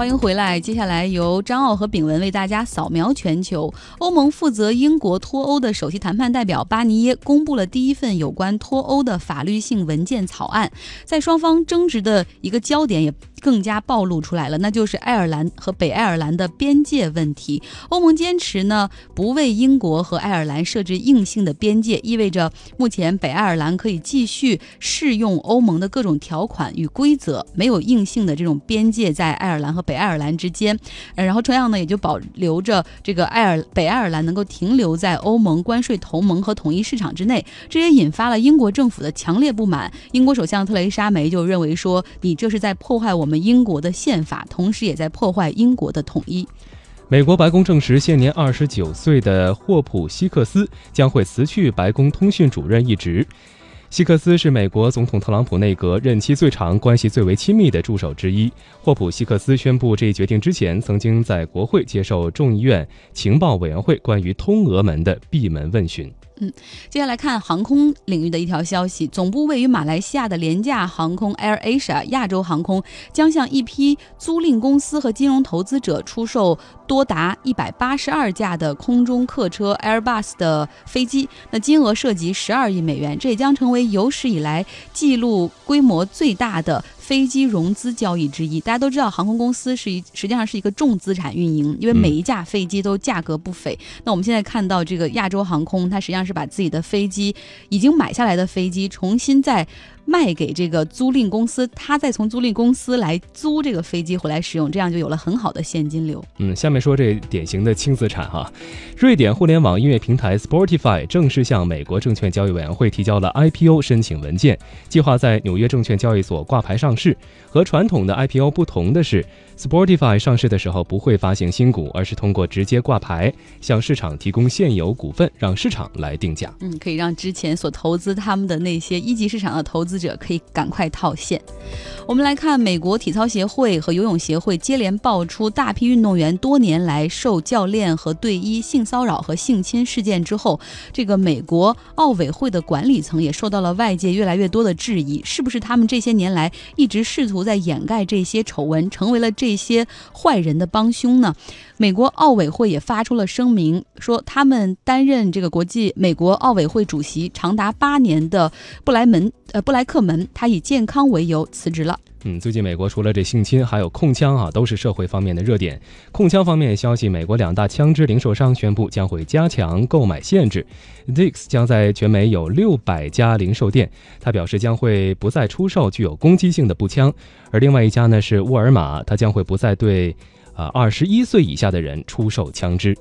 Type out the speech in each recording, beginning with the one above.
欢迎回来。接下来由张奥和炳文为大家扫描全球。欧盟负责英国脱欧的首席谈判代表巴尼耶公布了第一份有关脱欧的法律性文件草案，在双方争执的一个焦点也更加暴露出来了，那就是爱尔兰和北爱尔兰的边界问题。欧盟坚持呢不为英国和爱尔兰设置硬性的边界，意味着目前北爱尔兰可以继续适用欧盟的各种条款与规则，没有硬性的这种边界在爱尔兰和北爱尔兰之间。呃，然后同样呢，也就保留着这个爱尔北爱尔兰能够停留在欧盟关税同盟和统一市场之内，这也引发了英国政府的强烈不满。英国首相特蕾莎梅就认为说，你这是在破坏我们们英国的宪法，同时也在破坏英国的统一。美国白宫证实，现年二十九岁的霍普希克斯将会辞去白宫通讯主任一职。希克斯是美国总统特朗普内阁任期最长、关系最为亲密的助手之一。霍普希克斯宣布这一决定之前，曾经在国会接受众议院情报委员会关于通俄门的闭门问询。嗯，接下来看航空领域的一条消息：总部位于马来西亚的廉价航空 Air Asia 亚洲航空将向一批租赁公司和金融投资者出售多达一百八十二架的空中客车 Airbus 的飞机，那金额涉及十二亿美元，这也将成为有史以来记录规模最大的。飞机融资交易之一，大家都知道，航空公司是一实际上是一个重资产运营，因为每一架飞机都价格不菲。那我们现在看到这个亚洲航空，它实际上是把自己的飞机已经买下来的飞机重新再。卖给这个租赁公司，他再从租赁公司来租这个飞机回来使用，这样就有了很好的现金流。嗯，下面说这典型的轻资产哈，瑞典互联网音乐平台 Spotify 正式向美国证券交易委员会提交了 IPO 申请文件，计划在纽约证券交易所挂牌上市。和传统的 IPO 不同的是，Spotify 上市的时候不会发行新股，而是通过直接挂牌向市场提供现有股份，让市场来定价。嗯，可以让之前所投资他们的那些一级市场的投资。者可以赶快套现。我们来看，美国体操协会和游泳协会接连爆出大批运动员多年来受教练和队医性骚扰和性侵事件之后，这个美国奥委会的管理层也受到了外界越来越多的质疑，是不是他们这些年来一直试图在掩盖这些丑闻，成为了这一些坏人的帮凶呢？美国奥委会也发出了声明，说他们担任这个国际美国奥委会主席长达八年的布莱门呃布莱克门，他以健康为由辞职了。嗯，最近美国除了这性侵，还有控枪啊，都是社会方面的热点。控枪方面消息，美国两大枪支零售商宣布将会加强购买限制，Dix 将在全美有六百家零售店，他表示将会不再出售具有攻击性的步枪。而另外一家呢是沃尔玛，它将会不再对。啊，二十一岁以下的人出售枪支。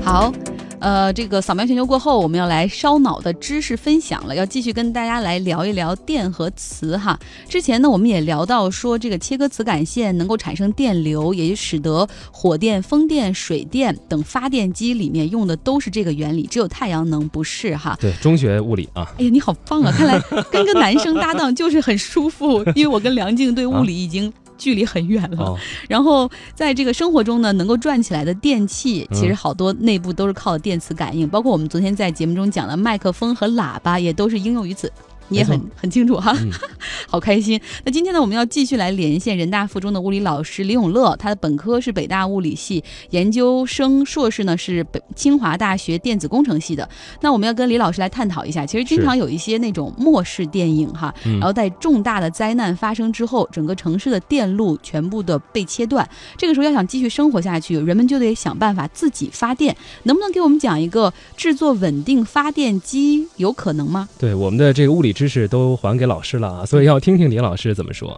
好，呃，这个扫描全球过后，我们要来烧脑的知识分享了，要继续跟大家来聊一聊电和磁哈。之前呢，我们也聊到说，这个切割磁感线能够产生电流，也就使得火电、风电、水电等发电机里面用的都是这个原理，只有太阳能不是哈。对，中学物理啊。哎呀，你好棒啊！看来跟个男生搭档就是很舒服，因为我跟梁静对物理已经。距离很远了，然后在这个生活中呢，能够转起来的电器，其实好多内部都是靠电磁感应，包括我们昨天在节目中讲的麦克风和喇叭，也都是应用于此。你也很很清楚哈，好开心。那今天呢，我们要继续来连线人大附中的物理老师李永乐，他的本科是北大物理系，研究生硕士呢是北清华大学电子工程系的。那我们要跟李老师来探讨一下，其实经常有一些那种末世电影哈，然后在重大的灾难发生之后，整个城市的电路全部的被切断，这个时候要想继续生活下去，人们就得想办法自己发电。能不能给我们讲一个制作稳定发电机有可能吗？对，我们的这个物理。知识都还给老师了啊，所以要听听李老师怎么说。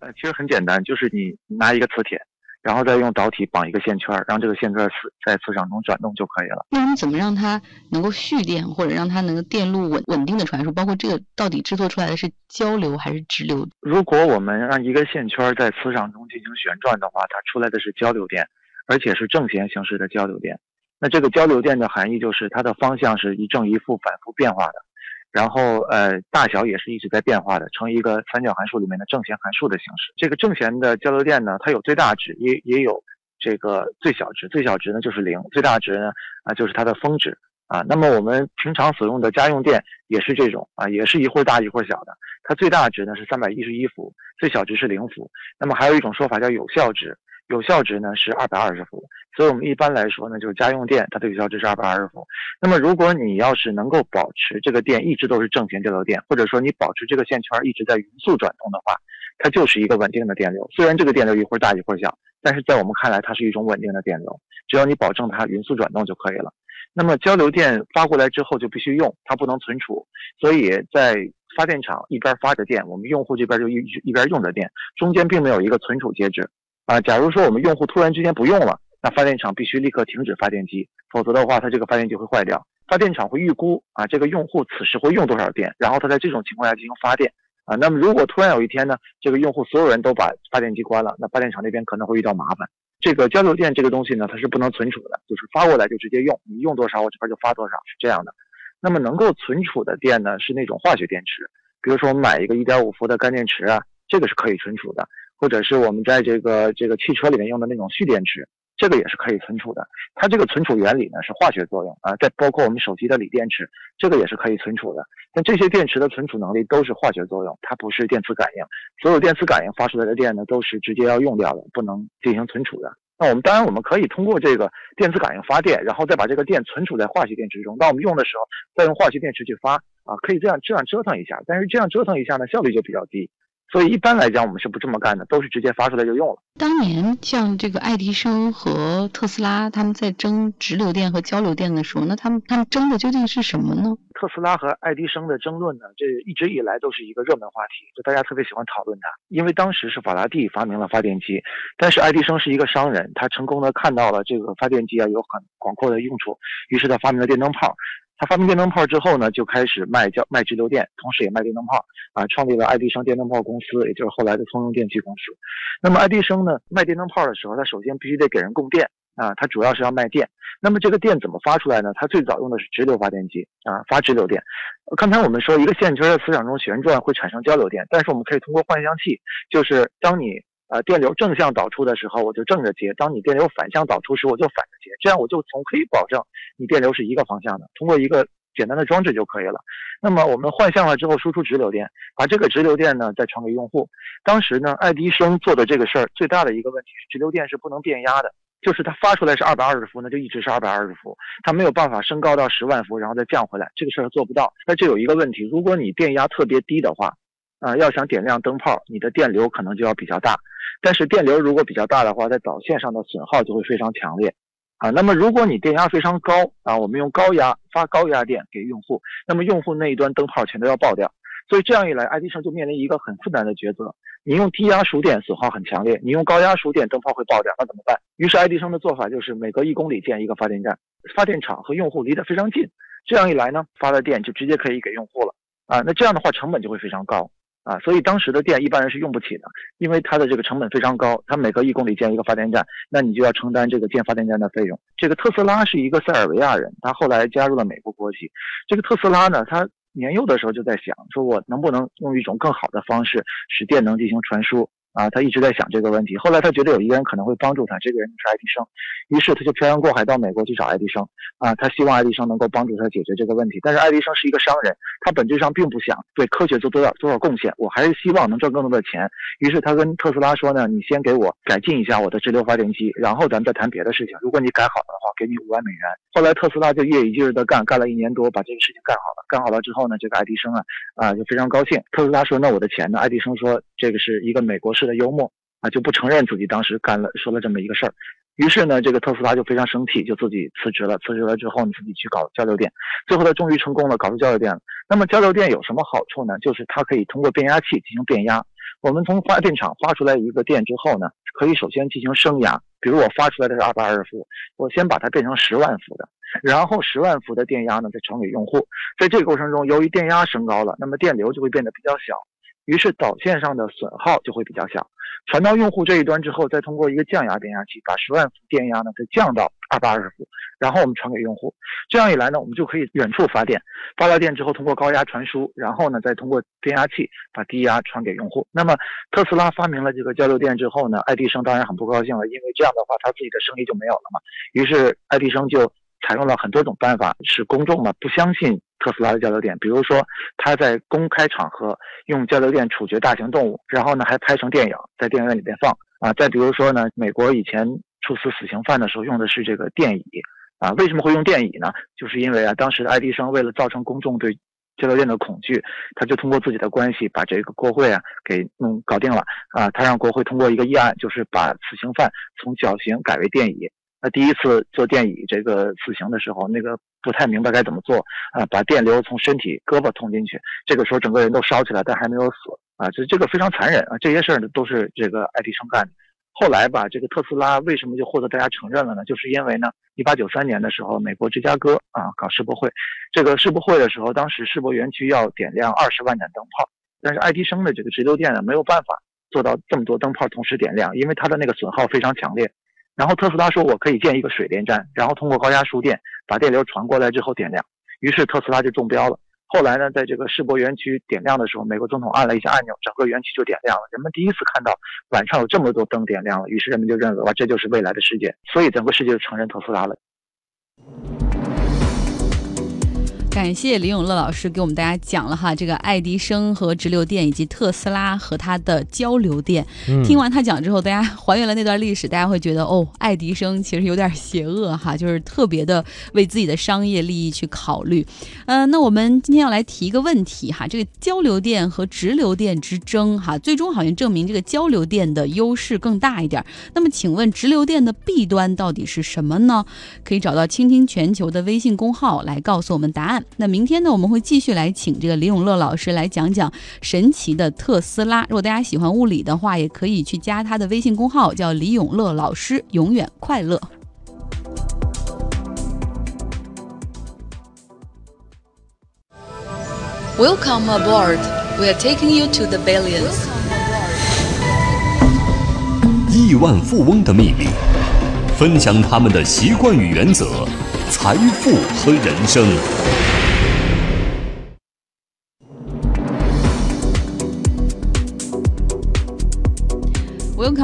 呃，其实很简单，就是你拿一个磁铁，然后再用导体绑一个线圈，让这个线圈磁在磁场中转动就可以了。那我们怎么让它能够蓄电，或者让它能够电路稳稳定的传输？包括这个到底制作出来的是交流还是直流？如果我们让一个线圈在磁场中进行旋转的话，它出来的是交流电，而且是正弦形式的交流电。那这个交流电的含义就是它的方向是一正一负反复变化的。然后，呃，大小也是一直在变化的，成一个三角函数里面的正弦函数的形式。这个正弦的交流电呢，它有最大值，也也有这个最小值。最小值呢就是零，最大值呢啊就是它的峰值。啊。那么我们平常所用的家用电也是这种啊，也是一会儿大一会儿小的。它最大值呢是三百一十一伏，最小值是零伏。那么还有一种说法叫有效值。有效值呢是二百二十伏，所以我们一般来说呢，就是家用电它的有效值是二百二十伏。那么如果你要是能够保持这个电一直都是正弦交流电，或者说你保持这个线圈一直在匀速转动的话，它就是一个稳定的电流。虽然这个电流一会儿大一会儿小，但是在我们看来它是一种稳定的电流。只要你保证它匀速转动就可以了。那么交流电发过来之后就必须用，它不能存储，所以在发电厂一边发着电，我们用户这边就一一边用着电，中间并没有一个存储介质。啊，假如说我们用户突然之间不用了，那发电厂必须立刻停止发电机，否则的话，它这个发电机会坏掉。发电厂会预估啊，这个用户此时会用多少电，然后它在这种情况下进行发电啊。那么如果突然有一天呢，这个用户所有人都把发电机关了，那发电厂那边可能会遇到麻烦。这个交流电这个东西呢，它是不能存储的，就是发过来就直接用，你用多少我这边就发多少，是这样的。那么能够存储的电呢，是那种化学电池，比如说我们买一个一点五伏的干电池啊，这个是可以存储的。或者是我们在这个这个汽车里面用的那种蓄电池，这个也是可以存储的。它这个存储原理呢是化学作用啊，再包括我们手机的锂电池，这个也是可以存储的。但这些电池的存储能力都是化学作用，它不是电磁感应。所有电磁感应发出来的电呢，都是直接要用掉的，不能进行存储的。那我们当然我们可以通过这个电磁感应发电，然后再把这个电存储在化学电池中。当我们用的时候，再用化学电池去发啊，可以这样这样折腾一下。但是这样折腾一下呢，效率就比较低。所以一般来讲，我们是不这么干的，都是直接发出来就用了。当年像这个爱迪生和特斯拉他们在争直流电和交流电的时候，那他们他们争的究竟是什么呢？特斯拉和爱迪生的争论呢，这一直以来都是一个热门话题，就大家特别喜欢讨论它。因为当时是法拉第发明了发电机，但是爱迪生是一个商人，他成功的看到了这个发电机啊有很广阔的用处，于是他发明了电灯泡。他发明电灯泡之后呢，就开始卖交卖直流电，同时也卖电灯泡啊，创立了爱迪生电灯泡公司，也就是后来的通用电气公司。那么爱迪生呢，卖电灯泡的时候，他首先必须得给人供电啊，他主要是要卖电。那么这个电怎么发出来呢？他最早用的是直流发电机啊，发直流电。刚才我们说一个线圈在磁场中旋转会产生交流电，但是我们可以通过换向器，就是当你。呃，电流正向导出的时候，我就正着接；当你电流反向导出时，我就反着接。这样我就从可以保证你电流是一个方向的，通过一个简单的装置就可以了。那么我们换向了之后，输出直流电，把这个直流电呢再传给用户。当时呢，爱迪生做的这个事儿最大的一个问题，直流电是不能变压的，就是它发出来是二百二十伏，那就一直是二百二十伏，它没有办法升高到十万伏，然后再降回来，这个事儿做不到。那这有一个问题，如果你电压特别低的话，啊，要想点亮灯泡，你的电流可能就要比较大。但是电流如果比较大的话，在导线上的损耗就会非常强烈，啊，那么如果你电压非常高啊，我们用高压发高压电给用户，那么用户那一端灯泡全都要爆掉，所以这样一来，爱迪生就面临一个很困难的抉择：你用低压输电损耗很强烈，你用高压输电灯泡会爆掉，那怎么办？于是爱迪生的做法就是每隔一公里建一个发电站，发电厂和用户离得非常近，这样一来呢，发的电就直接可以给用户了，啊，那这样的话成本就会非常高。啊，所以当时的电一般人是用不起的，因为它的这个成本非常高，它每隔一公里建一个发电站，那你就要承担这个建发电站的费用。这个特斯拉是一个塞尔维亚人，他后来加入了美国国籍。这个特斯拉呢，他年幼的时候就在想，说我能不能用一种更好的方式使电能进行传输。啊，他一直在想这个问题。后来他觉得有一个人可能会帮助他，这个人就是爱迪生。于是他就漂洋过海到美国去找爱迪生。啊，他希望爱迪生能够帮助他解决这个问题。但是爱迪生是一个商人，他本质上并不想对科学做多少多少贡献。我还是希望能赚更多的钱。于是他跟特斯拉说呢：“你先给我改进一下我的直流发电机，然后咱们再谈别的事情。如果你改好了的话，给你五万美元。”后来特斯拉就夜以继日的干，干了一年多，把这个事情干好了。干好了之后呢，这个爱迪生啊啊就非常高兴。特斯拉说：“那我的钱呢？”爱迪生说：“这个是一个美国的幽默。”啊，就不承认自己当时干了说了这么一个事儿，于是呢，这个特斯拉就非常生气，就自己辞职了。辞职了之后，你自己去搞交流电，最后他终于成功了，搞出交流电了。那么交流电有什么好处呢？就是它可以通过变压器进行变压。我们从发电厂发出来一个电之后呢，可以首先进行升压，比如我发出来的是二百二十伏，我先把它变成十万伏的，然后十万伏的电压呢再传给用户。在这个过程中，由于电压升高了，那么电流就会变得比较小。于是导线上的损耗就会比较小，传到用户这一端之后，再通过一个降压变压器把十万伏电压呢再降到二百二十伏，然后我们传给用户。这样一来呢，我们就可以远处发电，发了电之后通过高压传输，然后呢再通过变压器把低压传给用户。那么特斯拉发明了这个交流电之后呢，爱迪生当然很不高兴了，因为这样的话他自己的生意就没有了嘛。于是爱迪生就采用了很多种办法，使公众嘛不相信特斯拉的交流电。比如说，他在公开场合用交流电处决大型动物，然后呢还拍成电影在电影院里边放啊。再比如说呢，美国以前处死死刑犯的时候用的是这个电椅啊。为什么会用电椅呢？就是因为啊，当时爱迪生为了造成公众对交流电的恐惧，他就通过自己的关系把这个国会啊给弄搞定了啊。他让国会通过一个议案，就是把死刑犯从绞刑改为电椅。那第一次做电椅这个死刑的时候，那个不太明白该怎么做啊，把电流从身体胳膊通进去，这个时候整个人都烧起来，但还没有死啊。这这个非常残忍啊。这些事儿呢都是这个爱迪生干的。后来吧，这个特斯拉为什么就获得大家承认了呢？就是因为呢，一八九三年的时候，美国芝加哥啊搞世博会，这个世博会的时候，当时世博园区要点亮二十万盏灯泡，但是爱迪生的这个直流电呢没有办法做到这么多灯泡同时点亮，因为它的那个损耗非常强烈。然后特斯拉说：“我可以建一个水电站，然后通过高压输电把电流传过来之后点亮。”于是特斯拉就中标了。后来呢，在这个世博园区点亮的时候，美国总统按了一下按钮，整个园区就点亮了。人们第一次看到晚上有这么多灯点亮了，于是人们就认为哇，这就是未来的世界。所以整个世界就承认特斯拉了。感谢李永乐老师给我们大家讲了哈，这个爱迪生和直流电以及特斯拉和它的交流电。听完他讲之后，大家还原了那段历史，大家会觉得哦，爱迪生其实有点邪恶哈，就是特别的为自己的商业利益去考虑。嗯，那我们今天要来提一个问题哈，这个交流电和直流电之争哈，最终好像证明这个交流电的优势更大一点。那么请问直流电的弊端到底是什么呢？可以找到倾听全球的微信公号来告诉我们答案。那明天呢，我们会继续来请这个李永乐老师来讲讲神奇的特斯拉。如果大家喜欢物理的话，也可以去加他的微信公号，叫李永乐老师，永远快乐。Welcome aboard. We are taking you to the billions. 亿万富翁的秘密，分享他们的习惯与原则，财富和人生。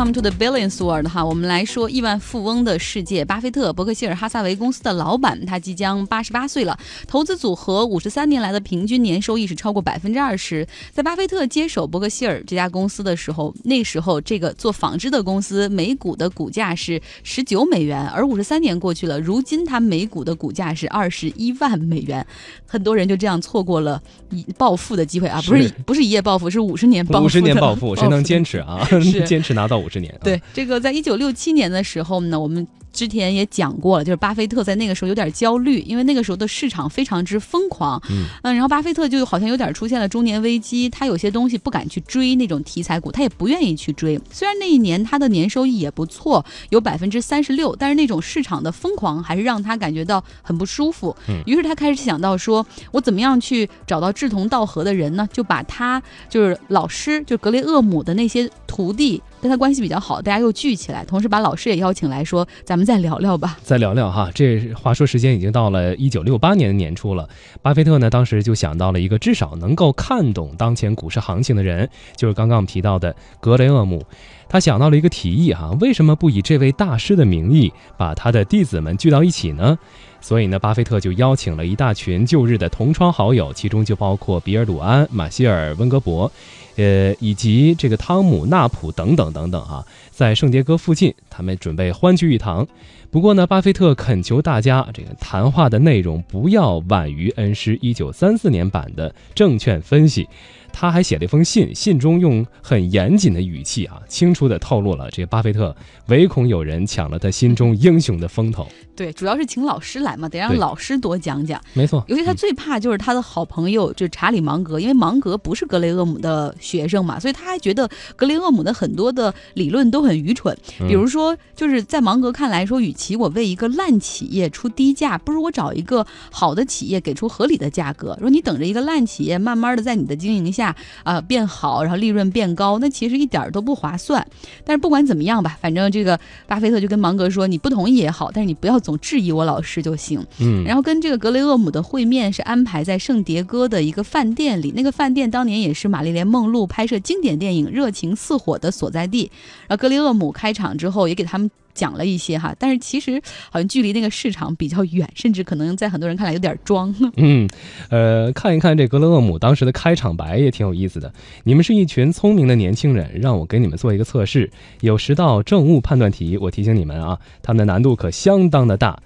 Welcome to the billions world 哈，我们来说亿万富翁的世界。巴菲特伯克希尔哈萨维公司的老板，他即将八十八岁了。投资组合五十三年来的平均年收益是超过百分之二十。在巴菲特接手伯克希尔这家公司的时候，那时候这个做纺织的公司每股的股价是十九美元，而五十三年过去了，如今它每股的股价是二十一万美元。很多人就这样错过了一暴富的机会啊！不是不是一夜暴富，是五十年暴富。五十年暴富，谁能坚持啊？坚持拿到。到五十年，对这个，在一九六七年的时候呢，我们。之前也讲过了，就是巴菲特在那个时候有点焦虑，因为那个时候的市场非常之疯狂，嗯，然后巴菲特就好像有点出现了中年危机，他有些东西不敢去追那种题材股，他也不愿意去追。虽然那一年他的年收益也不错，有百分之三十六，但是那种市场的疯狂还是让他感觉到很不舒服。于是他开始想到说，我怎么样去找到志同道合的人呢？就把他就是老师，就格雷厄姆的那些徒弟跟他关系比较好，大家又聚起来，同时把老师也邀请来说，咱们。再聊聊吧，再聊聊哈。这话说，时间已经到了一九六八年的年初了。巴菲特呢，当时就想到了一个至少能够看懂当前股市行情的人，就是刚刚我们提到的格雷厄姆。他想到了一个提议哈，为什么不以这位大师的名义把他的弟子们聚到一起呢？所以呢，巴菲特就邀请了一大群旧日的同窗好友，其中就包括比尔·鲁安、马歇尔·温格伯，呃，以及这个汤姆·纳普等等等等哈，在圣迭戈附近，他们准备欢聚一堂。不过呢，巴菲特恳求大家，这个谈话的内容不要晚于恩师一九三四年版的证券分析。他还写了一封信，信中用很严谨的语气啊，清楚地透露了这个巴菲特唯恐有人抢了他心中英雄的风头。对，主要是请老师来嘛，得让老师多讲讲。没错，尤其他最怕就是他的好朋友，就是查理芒格，因为芒格不是格雷厄姆的学生嘛，所以他还觉得格雷厄姆的很多的理论都很愚蠢。比如说，就是在芒格看来说，与其我为一个烂企业出低价，不如我找一个好的企业给出合理的价格。说你等着一个烂企业慢慢的在你的经营下啊变好，然后利润变高，那其实一点都不划算。但是不管怎么样吧，反正这个巴菲特就跟芒格说，你不同意也好，但是你不要总。质疑我老师就行，嗯，然后跟这个格雷厄姆的会面是安排在圣迭戈的一个饭店里，那个饭店当年也是玛丽莲梦露拍摄经典电影《热情似火》的所在地。然后格雷厄姆开场之后也给他们讲了一些哈，但是其实好像距离那个市场比较远，甚至可能在很多人看来有点装。嗯，呃，看一看这格勒厄姆当时的开场白也挺有意思的。你们是一群聪明的年轻人，让我给你们做一个测试，有十道正误判断题。我提醒你们啊，他们的难度可相当的大，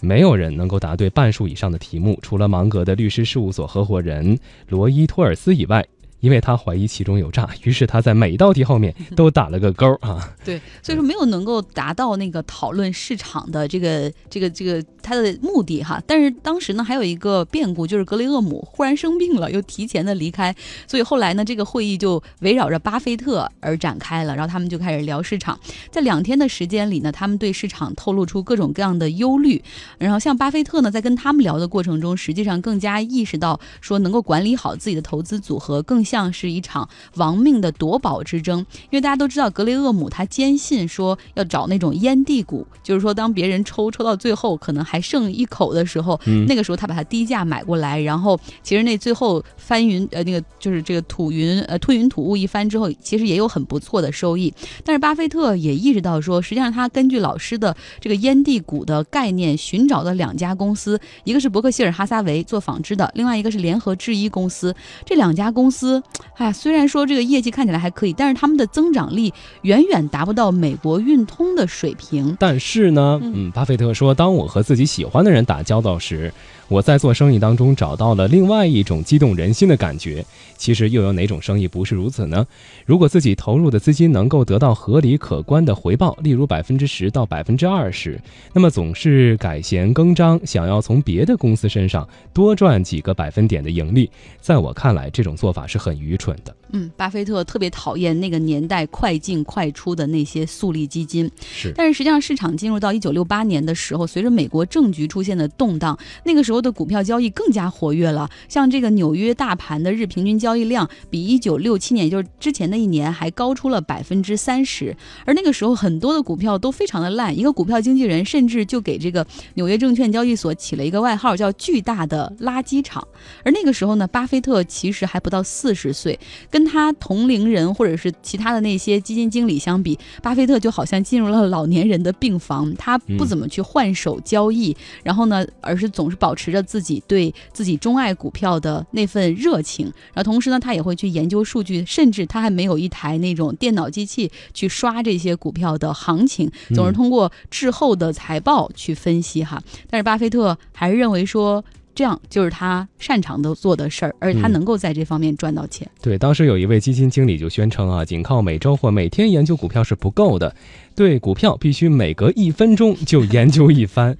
没有人能够答对半数以上的题目，除了芒格的律师事务所合伙人罗伊托尔斯以外。因为他怀疑其中有诈，于是他在每一道题后面都打了个勾啊。对，所以说没有能够达到那个讨论市场的这个这个这个他的目的哈。但是当时呢还有一个变故，就是格雷厄姆忽然生病了，又提前的离开，所以后来呢这个会议就围绕着巴菲特而展开了。然后他们就开始聊市场，在两天的时间里呢，他们对市场透露出各种各样的忧虑。然后像巴菲特呢，在跟他们聊的过程中，实际上更加意识到说能够管理好自己的投资组合更。像是一场亡命的夺宝之争，因为大家都知道格雷厄姆他坚信说要找那种烟蒂股，就是说当别人抽抽到最后可能还剩一口的时候，那个时候他把它低价买过来，然后其实那最后翻云呃那个就是这个吐云呃吞云吐雾一番之后，其实也有很不错的收益。但是巴菲特也意识到说，实际上他根据老师的这个烟蒂股的概念，寻找的两家公司，一个是伯克希尔哈撒韦做纺织的，另外一个是联合制衣公司，这两家公司。哎，虽然说这个业绩看起来还可以，但是他们的增长力远远达不到美国运通的水平。但是呢，嗯，巴菲特说，当我和自己喜欢的人打交道时。我在做生意当中找到了另外一种激动人心的感觉。其实又有哪种生意不是如此呢？如果自己投入的资金能够得到合理可观的回报，例如百分之十到百分之二十，那么总是改弦更张，想要从别的公司身上多赚几个百分点的盈利，在我看来，这种做法是很愚蠢的。嗯，巴菲特特别讨厌那个年代快进快出的那些速利基金。是，但是实际上市场进入到一九六八年的时候，随着美国政局出现的动荡，那个时候。的股票交易更加活跃了，像这个纽约大盘的日平均交易量比一九六七年，也就是之前的一年还高出了百分之三十。而那个时候很多的股票都非常的烂，一个股票经纪人甚至就给这个纽约证券交易所起了一个外号，叫“巨大的垃圾场”。而那个时候呢，巴菲特其实还不到四十岁，跟他同龄人或者是其他的那些基金经理相比，巴菲特就好像进入了老年人的病房，他不怎么去换手交易，然后呢，而是总是保持。着自己对自己钟爱股票的那份热情，然后同时呢，他也会去研究数据，甚至他还没有一台那种电脑机器去刷这些股票的行情，总是通过滞后的财报去分析哈。但是巴菲特还是认为说。这样就是他擅长的做的事儿，而且他能够在这方面赚到钱。对，当时有一位基金经理就宣称啊，仅靠每周或每天研究股票是不够的，对股票必须每隔一分钟就研究一番。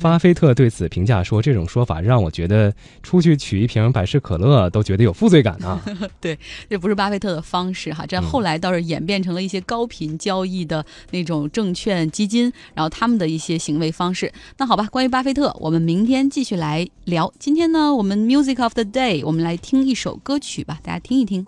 巴菲特对此评价说：“这种说法让我觉得出去取一瓶百事可乐都觉得有负罪感啊。”对，这不是巴菲特的方式哈。这后来倒是演变成了一些高频交易的那种证券基金，然后他们的一些行为方式。那好吧，关于巴菲特，我们明天继续来聊。今天呢，我们 Music of the Day，我们来听一首歌曲吧，大家听一听。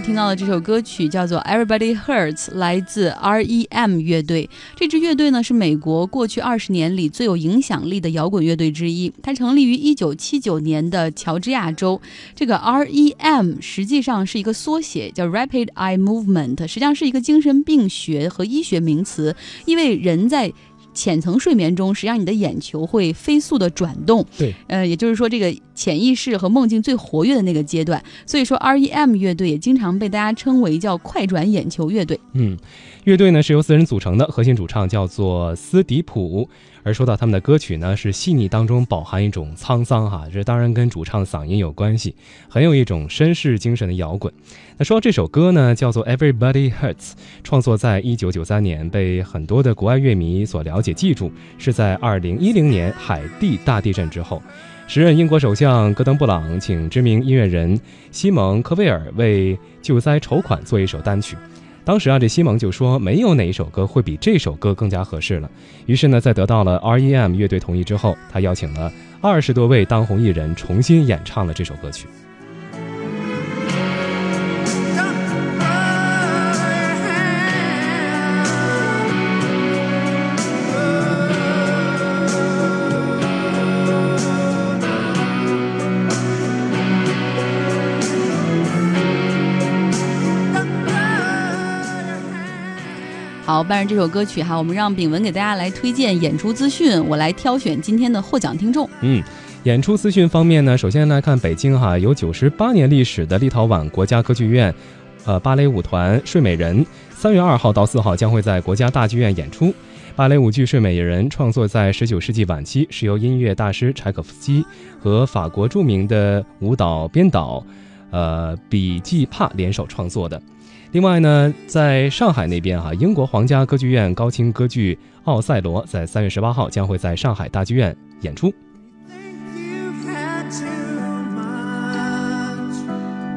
听到的这首歌曲叫做《Everybody Hurts》，来自 R.E.M. 乐队。这支乐队呢是美国过去二十年里最有影响力的摇滚乐队之一。它成立于一九七九年的乔治亚州。这个 R.E.M. 实际上是一个缩写，叫 Rapid Eye Movement，实际上是一个精神病学和医学名词，因为人在。浅层睡眠中，实际上你的眼球会飞速的转动。对，呃，也就是说这个潜意识和梦境最活跃的那个阶段。所以说，R.E.M. 乐队也经常被大家称为叫快转眼球乐队。嗯，乐队呢是由四人组成的，核心主唱叫做斯迪普。而说到他们的歌曲呢，是细腻当中饱含一种沧桑哈，这当然跟主唱嗓音有关系，很有一种绅士精神的摇滚。那说这首歌呢，叫做 Everybody Hurts，创作在一九九三年，被很多的国外乐迷所了解记住，是在二零一零年海地大地震之后，时任英国首相戈登布朗请知名音乐人西蒙科威尔为救灾筹款做一首单曲。当时啊，这西蒙就说没有哪一首歌会比这首歌更加合适了。于是呢，在得到了 R.E.M. 乐队同意之后，他邀请了二十多位当红艺人重新演唱了这首歌曲。好，伴着这首歌曲哈，我们让炳文给大家来推荐演出资讯，我来挑选今天的获奖听众。嗯，演出资讯方面呢，首先来看北京哈，有九十八年历史的立陶宛国家歌剧院，呃，芭蕾舞团《睡美人》，三月二号到四号将会在国家大剧院演出。芭蕾舞剧《睡美人》创作在十九世纪晚期，是由音乐大师柴可夫斯基和法国著名的舞蹈编导，呃，比季帕联手创作的。另外呢，在上海那边哈，英国皇家歌剧院高清歌剧《奥赛罗》在三月十八号将会在上海大剧院演出。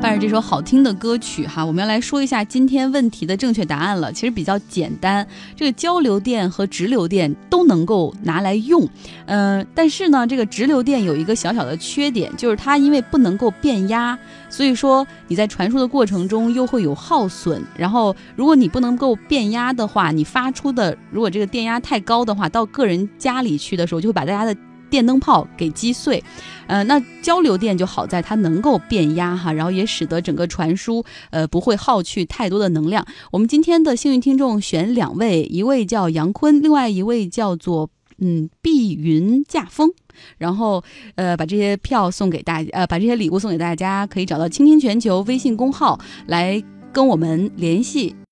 伴着这首好听的歌曲哈，我们要来说一下今天问题的正确答案了。其实比较简单，这个交流电和直流电都能够拿来用，嗯，但是呢，这个直流电有一个小小的缺点，就是它因为不能够变压，所以说你在传输的过程中又会有耗损。然后，如果你不能够变压的话，你发出的如果这个电压太高的话，到个人家里去的时候，就会把大家的。电灯泡给击碎，呃，那交流电就好在它能够变压哈，然后也使得整个传输呃不会耗去太多的能量。我们今天的幸运听众选两位，一位叫杨坤，另外一位叫做嗯碧云驾风，然后呃把这些票送给大家呃把这些礼物送给大家，可以找到倾听全球微信公号来跟我们联系。